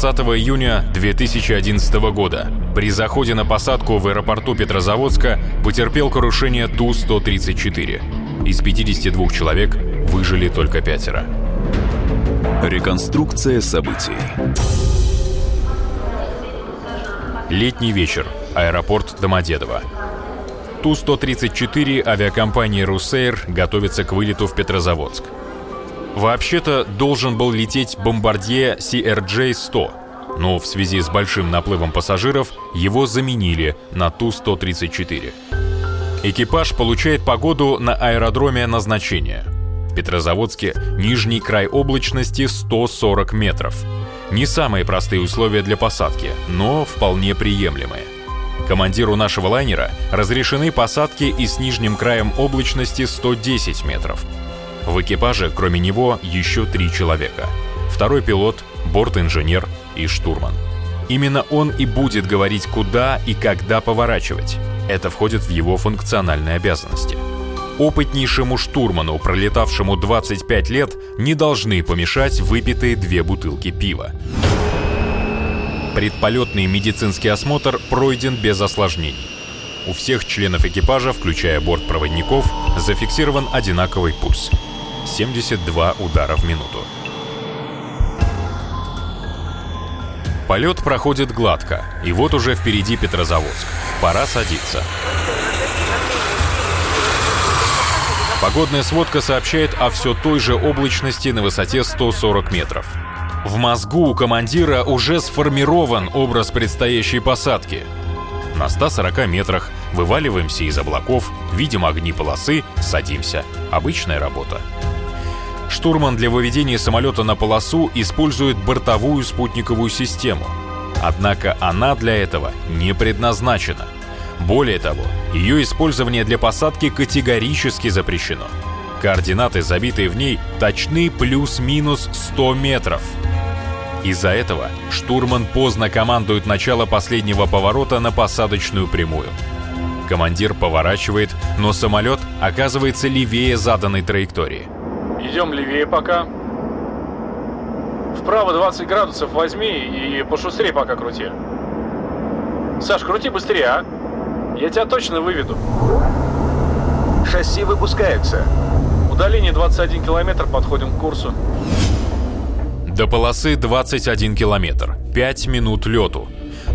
20 июня 2011 года при заходе на посадку в аэропорту Петрозаводска потерпел крушение Ту-134. Из 52 человек выжили только пятеро. Реконструкция событий. Летний вечер. Аэропорт Домодедово. Ту-134 авиакомпании «Руссейр» готовится к вылету в Петрозаводск. Вообще-то должен был лететь бомбардье CRJ-100, но в связи с большим наплывом пассажиров его заменили на Ту-134. Экипаж получает погоду на аэродроме назначения. В Петрозаводске нижний край облачности 140 метров. Не самые простые условия для посадки, но вполне приемлемые. Командиру нашего лайнера разрешены посадки и с нижним краем облачности 110 метров – в экипаже, кроме него, еще три человека. Второй пилот, борт-инженер и штурман. Именно он и будет говорить, куда и когда поворачивать. Это входит в его функциональные обязанности. Опытнейшему штурману, пролетавшему 25 лет, не должны помешать выпитые две бутылки пива. Предполетный медицинский осмотр пройден без осложнений. У всех членов экипажа, включая бортпроводников, зафиксирован одинаковый пульс – 72 удара в минуту. Полет проходит гладко, и вот уже впереди Петрозаводск. Пора садиться. Погодная сводка сообщает о все той же облачности на высоте 140 метров. В мозгу у командира уже сформирован образ предстоящей посадки. На 140 метрах вываливаемся из облаков, видим огни полосы, садимся. Обычная работа. Штурман для выведения самолета на полосу использует бортовую спутниковую систему. Однако она для этого не предназначена. Более того, ее использование для посадки категорически запрещено. Координаты, забитые в ней, точны плюс-минус 100 метров. Из-за этого штурман поздно командует начало последнего поворота на посадочную прямую. Командир поворачивает, но самолет оказывается левее заданной траектории – Идем левее пока. Вправо 20 градусов возьми и пошустрее пока крути. Саш, крути быстрее, а? Я тебя точно выведу. Шасси выпускаются. Удаление 21 километр, подходим к курсу. До полосы 21 километр. 5 минут лету.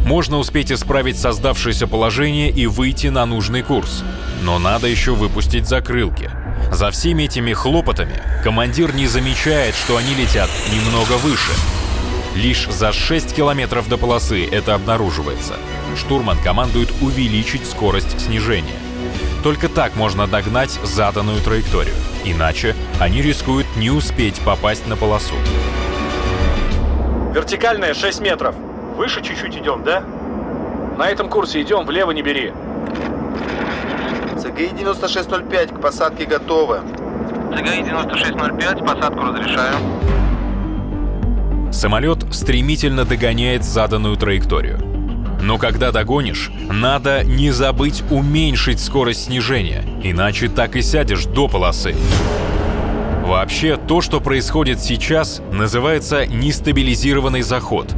Можно успеть исправить создавшееся положение и выйти на нужный курс. Но надо еще выпустить закрылки – за всеми этими хлопотами командир не замечает, что они летят немного выше. Лишь за 6 километров до полосы это обнаруживается. Штурман командует увеличить скорость снижения. Только так можно догнать заданную траекторию. Иначе они рискуют не успеть попасть на полосу. Вертикальная 6 метров. Выше чуть-чуть идем, да? На этом курсе идем, влево не бери. ЦГИ-9605 к посадке готовы. ЦГИ-9605, посадку разрешаю. Самолет стремительно догоняет заданную траекторию. Но когда догонишь, надо не забыть уменьшить скорость снижения, иначе так и сядешь до полосы. Вообще, то, что происходит сейчас, называется нестабилизированный заход.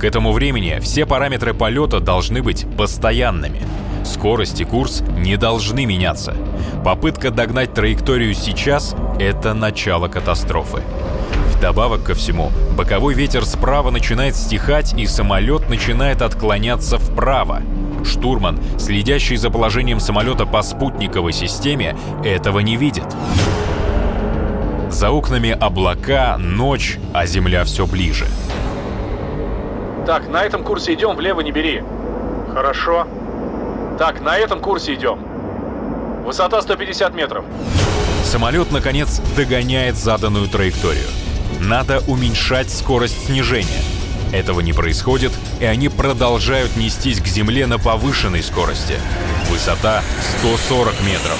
К этому времени все параметры полета должны быть постоянными – Скорость и курс не должны меняться. Попытка догнать траекторию сейчас — это начало катастрофы. Вдобавок ко всему, боковой ветер справа начинает стихать, и самолет начинает отклоняться вправо. Штурман, следящий за положением самолета по спутниковой системе, этого не видит. За окнами облака, ночь, а земля все ближе. Так, на этом курсе идем, влево не бери. Хорошо. Так, на этом курсе идем. Высота 150 метров. Самолет, наконец, догоняет заданную траекторию. Надо уменьшать скорость снижения. Этого не происходит, и они продолжают нестись к земле на повышенной скорости. Высота 140 метров.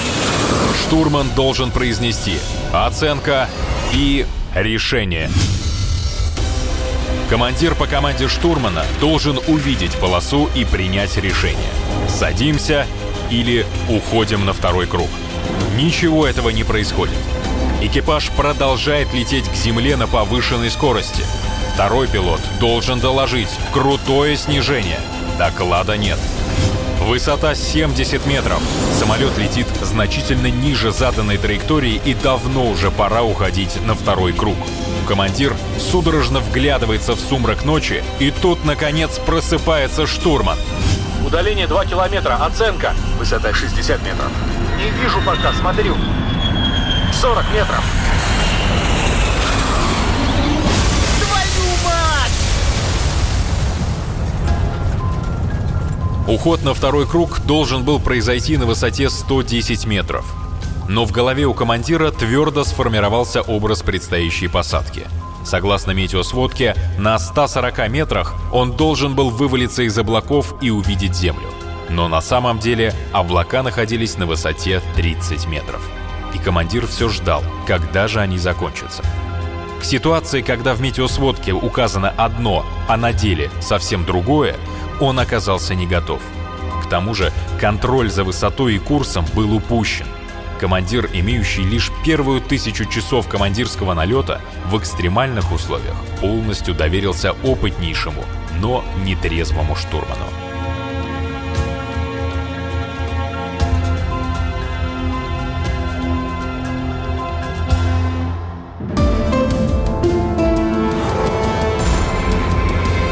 Штурман должен произнести оценка и решение. Командир по команде штурмана должен увидеть полосу и принять решение. Садимся или уходим на второй круг. Ничего этого не происходит. Экипаж продолжает лететь к земле на повышенной скорости. Второй пилот должен доложить крутое снижение. Доклада нет. Высота 70 метров. Самолет летит значительно ниже заданной траектории и давно уже пора уходить на второй круг. Командир судорожно вглядывается в сумрак ночи, и тут, наконец, просыпается штурман. Удаление 2 километра, оценка. Высота 60 метров. Не вижу пока, смотрю. 40 метров. Уход на второй круг должен был произойти на высоте 110 метров. Но в голове у командира твердо сформировался образ предстоящей посадки. Согласно метеосводке, на 140 метрах он должен был вывалиться из облаков и увидеть Землю. Но на самом деле облака находились на высоте 30 метров. И командир все ждал, когда же они закончатся. К ситуации, когда в метеосводке указано одно, а на деле совсем другое, он оказался не готов. К тому же контроль за высотой и курсом был упущен. Командир, имеющий лишь первую тысячу часов командирского налета, в экстремальных условиях полностью доверился опытнейшему, но нетрезвому штурману.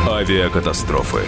Авиакатастрофы.